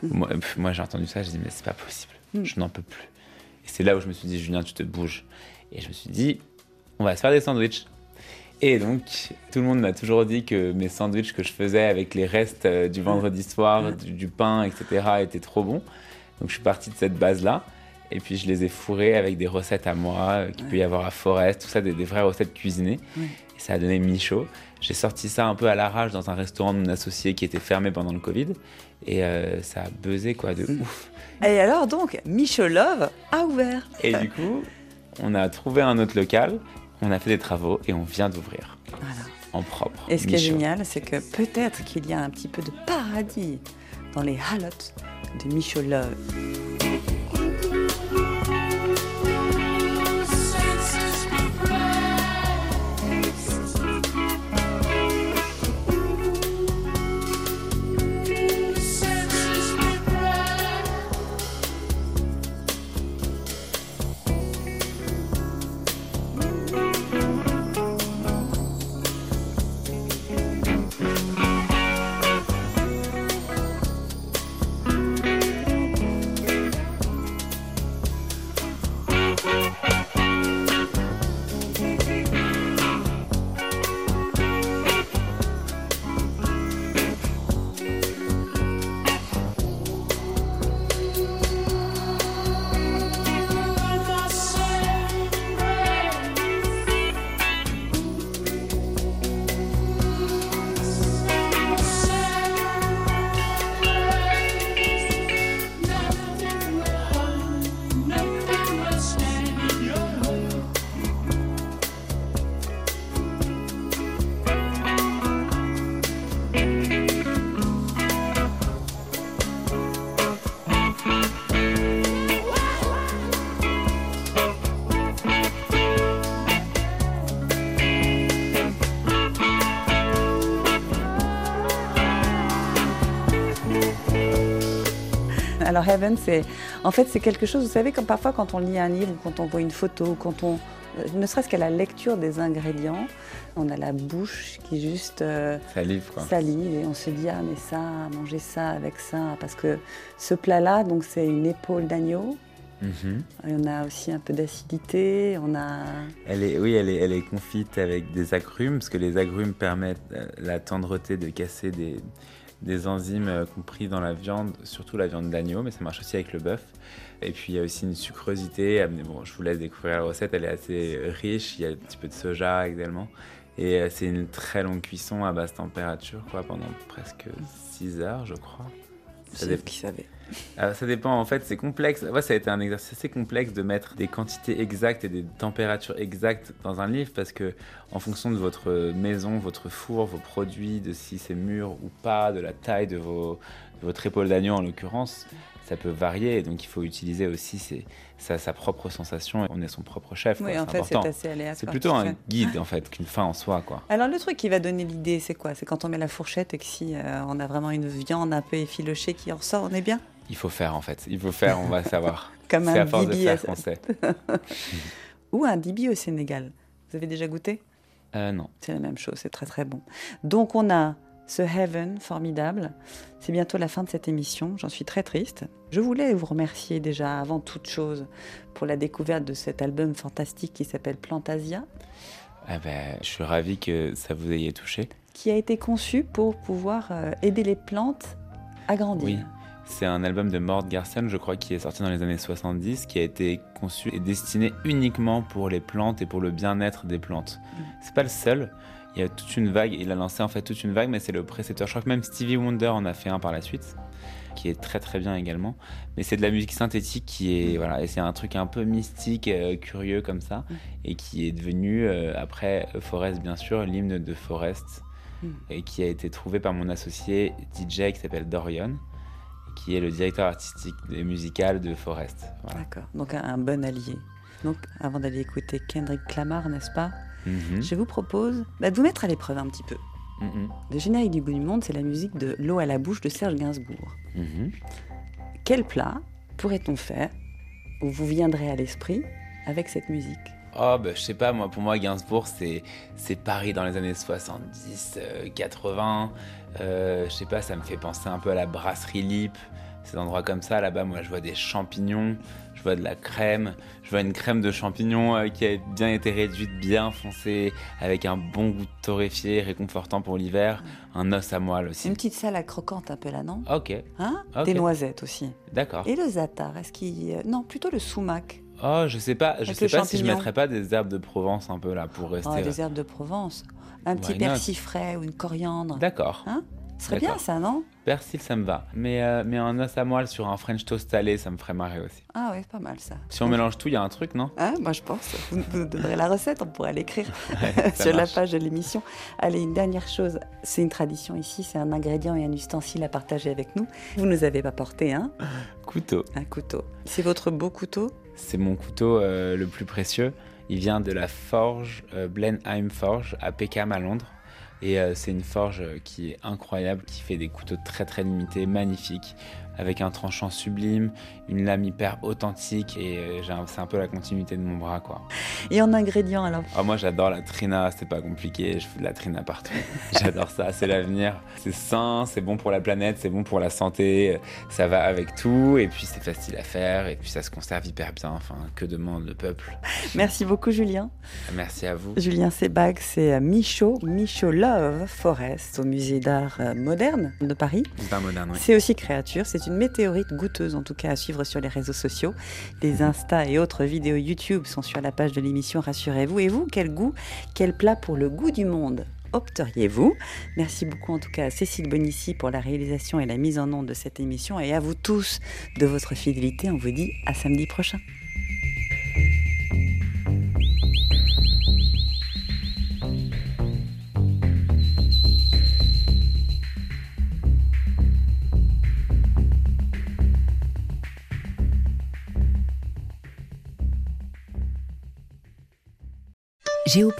mais moi, j'ai entendu ça, je dis mais c'est pas possible, je n'en peux plus. Et c'est là où je me suis dit Julien, tu te bouges. Et je me suis dit on va se faire des sandwichs. Et donc, tout le monde m'a toujours dit que mes sandwichs que je faisais avec les restes euh, du vendredi soir, du, du pain, etc., étaient trop bons. Donc, je suis parti de cette base-là. Et puis, je les ai fourrés avec des recettes à moi, euh, qu'il peut y avoir à Forest, tout ça, des, des vraies recettes cuisinées. Et ça a donné Michaud. J'ai sorti ça un peu à l'arrache dans un restaurant de mon associé qui était fermé pendant le Covid. Et euh, ça a buzzé, quoi, de ouf. Et alors, donc, Michelove a ouvert. Et du coup, on a trouvé un autre local, on a fait des travaux et on vient d'ouvrir. En propre. Et ce qui est génial, c'est que peut-être qu'il y a un petit peu de paradis dans les halotes de Michelove. Alors Heaven, c'est en fait c'est quelque chose. Vous savez, comme parfois quand on lit un livre ou quand on voit une photo, quand on euh, ne serait-ce qu'à la lecture des ingrédients, on a la bouche qui juste euh, Salive, quoi. salive et on se dit ah mais ça, manger ça avec ça, parce que ce plat-là, donc c'est une épaule d'agneau. Mhm. Et on a aussi un peu d'acidité, on a Elle est, oui, elle est, elle est confite avec des agrumes, parce que les agrumes permettent euh, la tendreté de casser des, des enzymes euh, compris dans la viande, surtout la viande d'agneau, mais ça marche aussi avec le bœuf. Et puis il y a aussi une sucrosité. euh, Bon, je vous laisse découvrir la recette, elle est assez riche. Il y a un petit peu de soja également. Et euh, c'est une très longue cuisson à basse température, quoi, pendant presque 6 heures, je crois. Chef dép- qui savait. Alors, ça dépend, en fait, c'est complexe. Moi, ça a été un exercice assez complexe de mettre des quantités exactes et des températures exactes dans un livre parce que, en fonction de votre maison, votre four, vos produits, de si c'est mûr ou pas, de la taille de, vos, de votre épaule d'agneau en l'occurrence, ça peut varier. Donc, il faut utiliser aussi ses- sa, sa propre sensation. On est son propre chef. Oui, quoi, en fait, c'est important. assez aléatoire, C'est plutôt un guide, [laughs] en fait, qu'une fin en soi, quoi. Alors le truc qui va donner l'idée, c'est quoi? C'est quand on met la fourchette et que si euh, on a vraiment une viande un peu effilochée qui en ressort, on est bien? Il faut faire, en fait. Il faut faire, on va [laughs] savoir. Comme un à force de bibi faire à- qu'on sait. [laughs] Ou un dibi au Sénégal. Vous avez déjà goûté? Euh, non. C'est la même chose, c'est très très bon. Donc on a ce Heaven formidable. C'est bientôt la fin de cette émission, j'en suis très triste. Je voulais vous remercier déjà avant toute chose pour la découverte de cet album fantastique qui s'appelle Plantasia, Ah ben, je suis ravi que ça vous ait touché. qui a été conçu pour pouvoir euh, aider les plantes à grandir. Oui, c'est un album de Mort Garson, je crois, qui est sorti dans les années 70, qui a été conçu et destiné uniquement pour les plantes et pour le bien-être des plantes. C'est pas le seul. Il y a toute une vague. Il a lancé en fait toute une vague, mais c'est le précepteur. Je crois que même Stevie Wonder en a fait un par la suite. qui est très très bien également. Mais c'est de la musique synthétique qui est voilà, et c'est un truc un peu mystique, euh, curieux comme ça, Mm. et qui est devenu euh, après Forest bien sûr l'hymne de Forest, Mm. et qui a été trouvé par mon associé DJ qui s'appelle Dorian, qui est le directeur artistique et musical de Forest. Voilà. D'accord. Donc un, un bon allié. Donc avant d'aller écouter Kendrick Lamar, n'est-ce pas Mhm. Je vous propose bah, de vous mettre à l'épreuve un petit peu. Mhm. Le générique du goût du monde, c'est la musique de L'eau à la bouche de Serge Gainsbourg. Mhm. Quel plat pourrait-on faire ou vous viendrez à l'esprit avec cette musique? Oh, bah, je sais pas, moi, pour moi, Gainsbourg, c'est, c'est Paris dans les années 70, euh, 80. Euh, je sais pas, ça me fait penser un peu à la brasserie Lip. Ces endroits comme ça, là-bas, moi, je vois des champignons, je vois de la crème, je vois une crème de champignons euh, qui a bien été réduite, bien foncée, avec un bon goût torréfié, réconfortant pour l'hiver. Un os à moelle aussi. Une petite salade croquante un peu là, non? Ok, Hein? Ok. Des noisettes aussi. d'accord. Et le zatar, est-ce qu'il... euh, Non, plutôt le sumac. Oh, je sais pas, je Avec sais pas si je mettrais pas des herbes de Provence un peu là pour rester. Oh, des herbes de Provence. Un petit persil frais ou une coriandre. D'accord. Hein? Ce serait bien ça, non? Persil, ça me va. Mais, euh, mais un os à moelle sur un French toast salé, ça me ferait marrer aussi. Ah ouais, pas mal ça. Si on mélange tout, il y a un truc, non? Hein, moi je pense. Vous nous donnerez la recette, on pourra l'écrire [laughs] Ouais, [laughs] sur la page de l'émission. Allez, une dernière chose, c'est une tradition ici, c'est un ingrédient et un ustensile à partager avec nous. Vous nous avez pas porté hein? Couteau. un couteau. C'est votre beau couteau? C'est mon couteau euh, le plus précieux. Il vient de la forge euh, Blenheim Forge à Peckham à Londres. Et euh, c'est une forge euh, qui est incroyable, qui fait des couteaux très très limités, magnifiques, avec un tranchant sublime, une lame hyper authentique. Et euh, c'est un peu la continuité de mon bras, quoi. Et en ingrédients alors? Ah, moi j'adore la trina, c'est pas compliqué, je fais de la trina partout. [laughs] J'adore ça, c'est l'avenir. C'est sain, c'est bon pour la planète, c'est bon pour la santé, ça va avec tout, et puis c'est facile à faire, et puis ça se conserve hyper bien. Enfin, que demande le peuple Merci beaucoup Julien. Merci à vous. Julien Sebag, c'est Michaud, Michaud Love Forest au musée d'art euh, moderne de Paris. C'est moderne, oui. C'est aussi créature, c'est une météorite goûteuse en tout cas à suivre sur les réseaux sociaux. Les Insta et autres vidéos YouTube sont sur la page de l'émission, rassurez-vous. Et vous, quel goût, quel plat pour le goût du monde opteriez-vous? Merci beaucoup en tout cas à Cécile Bonici pour la réalisation et la mise en onde de cette émission et à vous tous de votre fidélité. On vous dit à samedi prochain. Géopolitique.